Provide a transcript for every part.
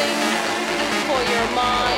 something for your mom.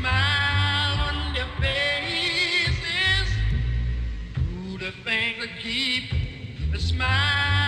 smile on their faces. Do the things that keep a smile.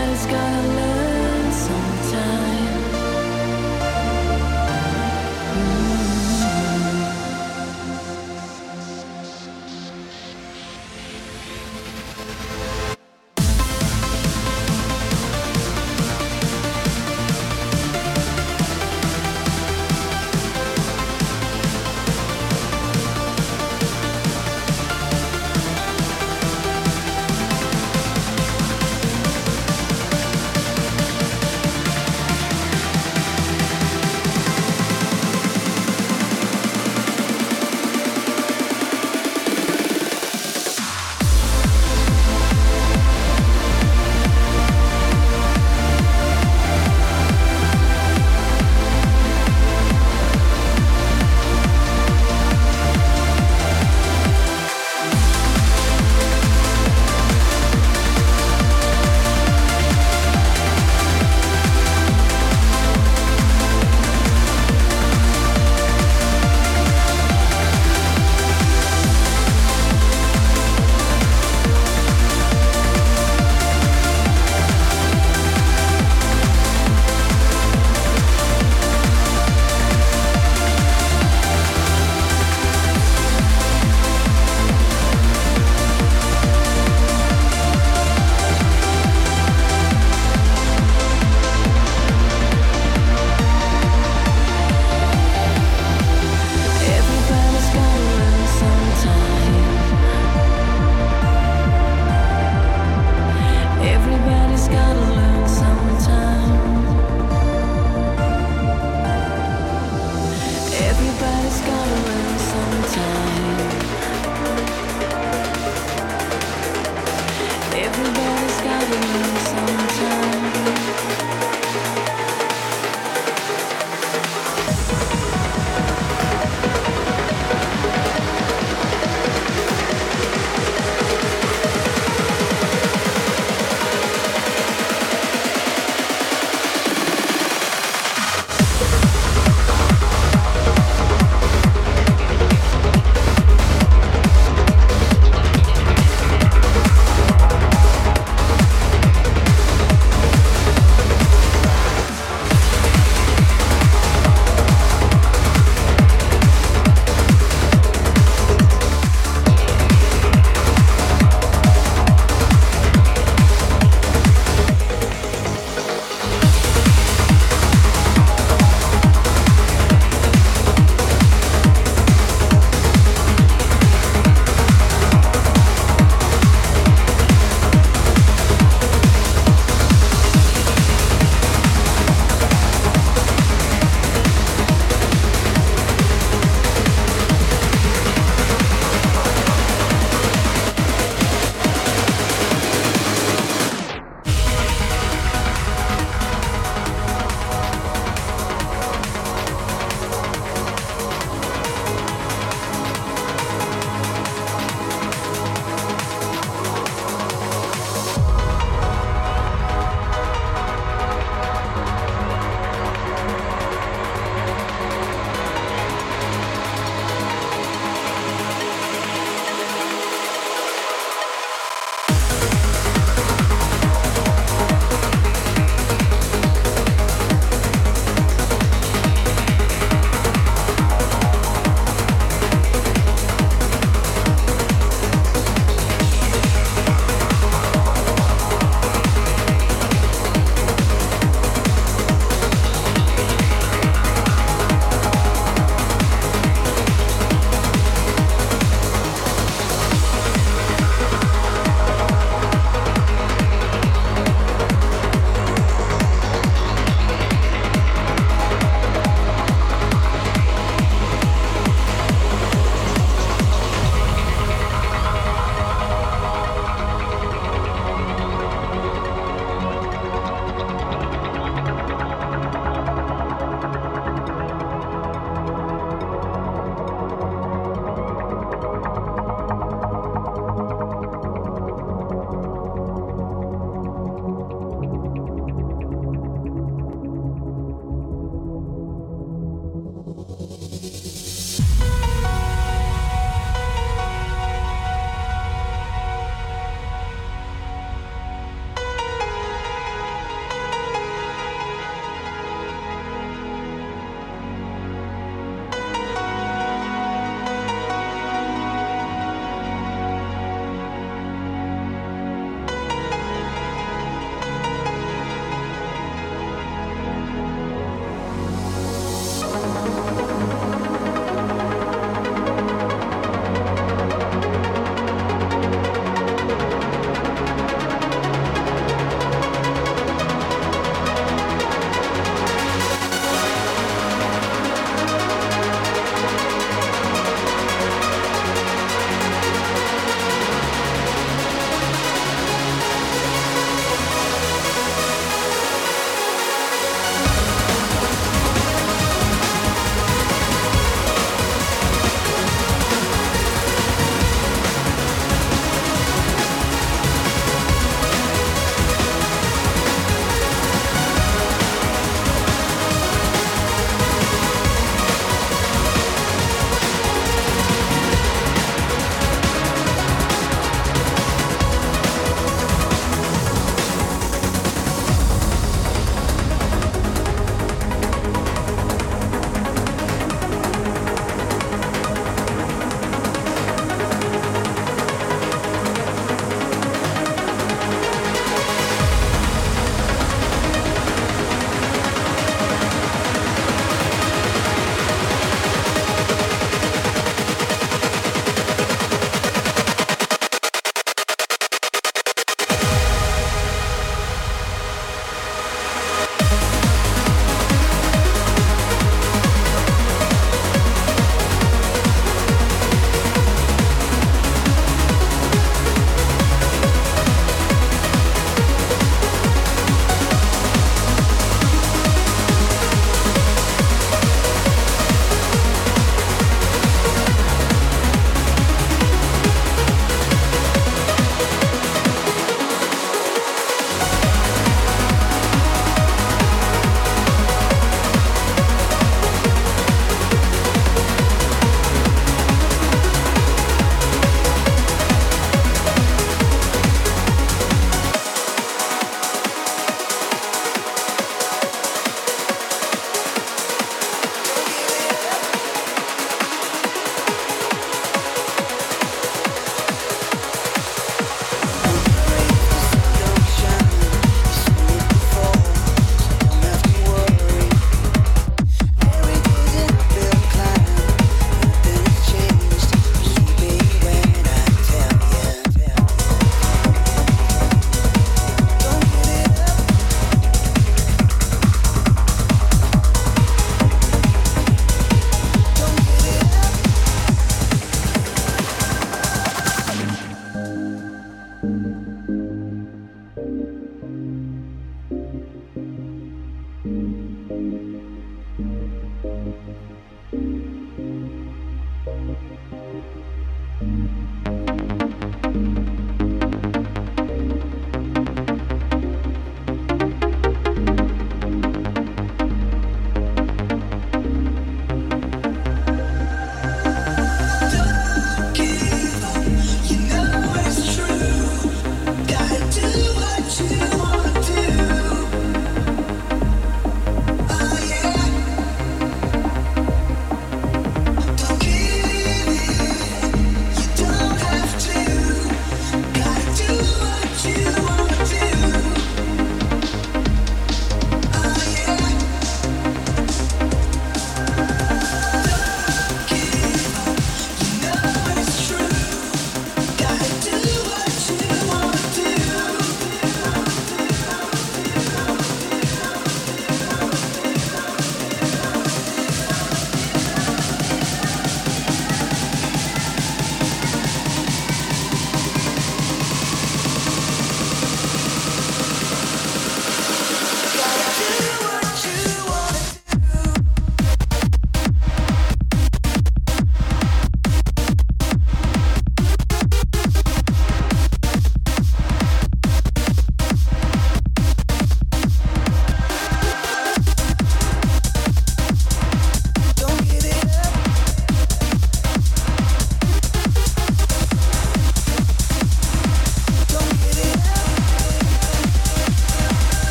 is gonna love.